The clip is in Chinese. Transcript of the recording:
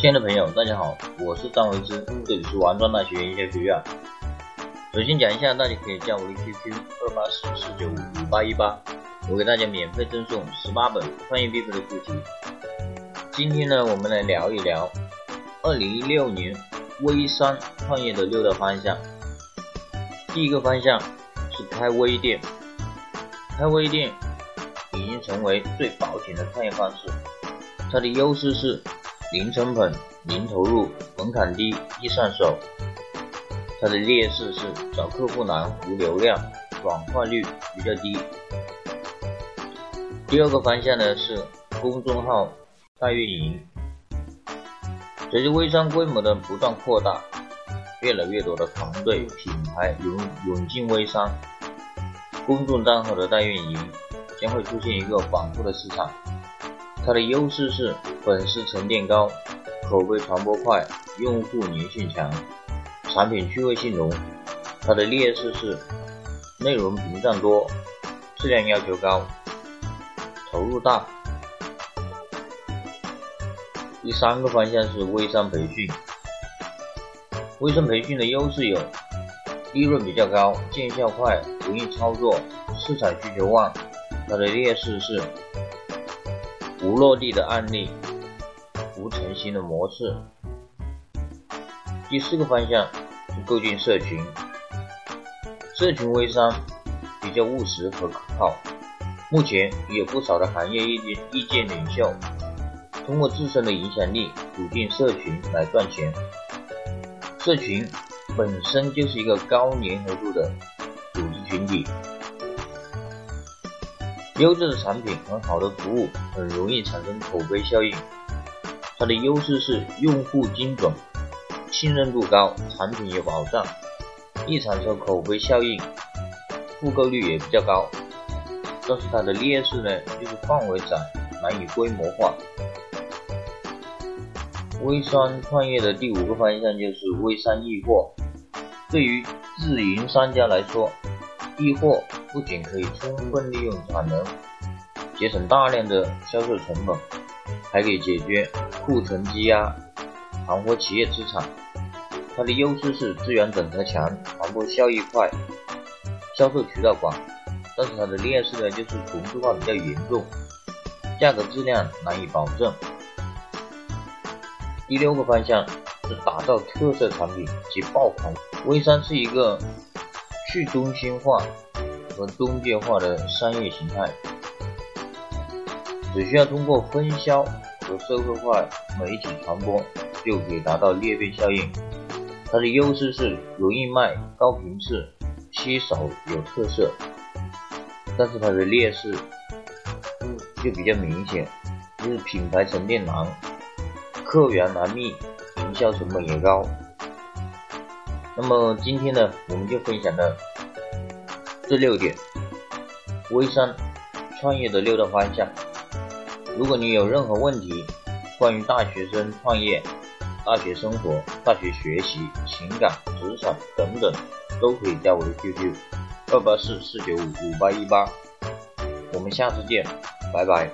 亲爱的朋友，大家好，我是张维之，这里是王庄大学营销学院。首先讲一下，大家可以加我的 QQ 二八四四九五五八一八，我给大家免费赠送十八本创业必备的书籍。今天呢，我们来聊一聊二零一六年微商创业的六大方向。第一个方向是开微店，开微店已经成为最保险的创业方式，它的优势是。零成本、零投入、门槛低、易上手。它的劣势是找客户难、无流量、转化率比较低。第二个方向呢是公众号代运营。随着微商规模的不断扩大，越来越多的团队品牌涌涌进微商，公众账号的代运营将会出现一个广阔的市场。它的优势是粉丝沉淀高，口碑传播快，用户粘性强，产品趣味性浓。它的劣势是内容屏障多，质量要求高，投入大。第三个方向是微商培训。微商培训的优势有利润比较高，见效快，容易操作，市场需求旺。它的劣势是。无落地的案例，无成型的模式。第四个方向是构建社群，社群微商比较务实和可靠。目前也有不少的行业意见意见领袖通过自身的影响力组建社群来赚钱。社群本身就是一个高粘合度的组织群体。优质的产品和好的服务很容易产生口碑效应。它的优势是用户精准、信任度高、产品有保障，易产生口碑效应，复购率也比较高。但是它的劣势呢，就是范围窄，难以规模化。微商创业的第五个方向就是微商易货。对于自营商家来说，易货不仅可以充分利用产能，节省大量的销售成本，还可以解决库存积压，盘活企业资产。它的优势是资源整合强，传播效益快，销售渠道广。但是它的劣势呢，就是同质化比较严重，价格质量难以保证。第六个方向是打造特色产品及爆款。微商是一个。去中心化和中介化的商业形态，只需要通过分销和社会化媒体传播，就可以达到裂变效应。它的优势是容易卖、高频次、稀少、有特色，但是它的劣势就比较明显，就是品牌沉淀难、客源难觅、营销成本也高。那么今天呢，我们就分享了这六点微商创业的六大方向。如果你有任何问题，关于大学生创业、大学生活、大学学习、情感、职场等等，都可以加我的 QQ：二八四四九五五八一八。我们下次见，拜拜。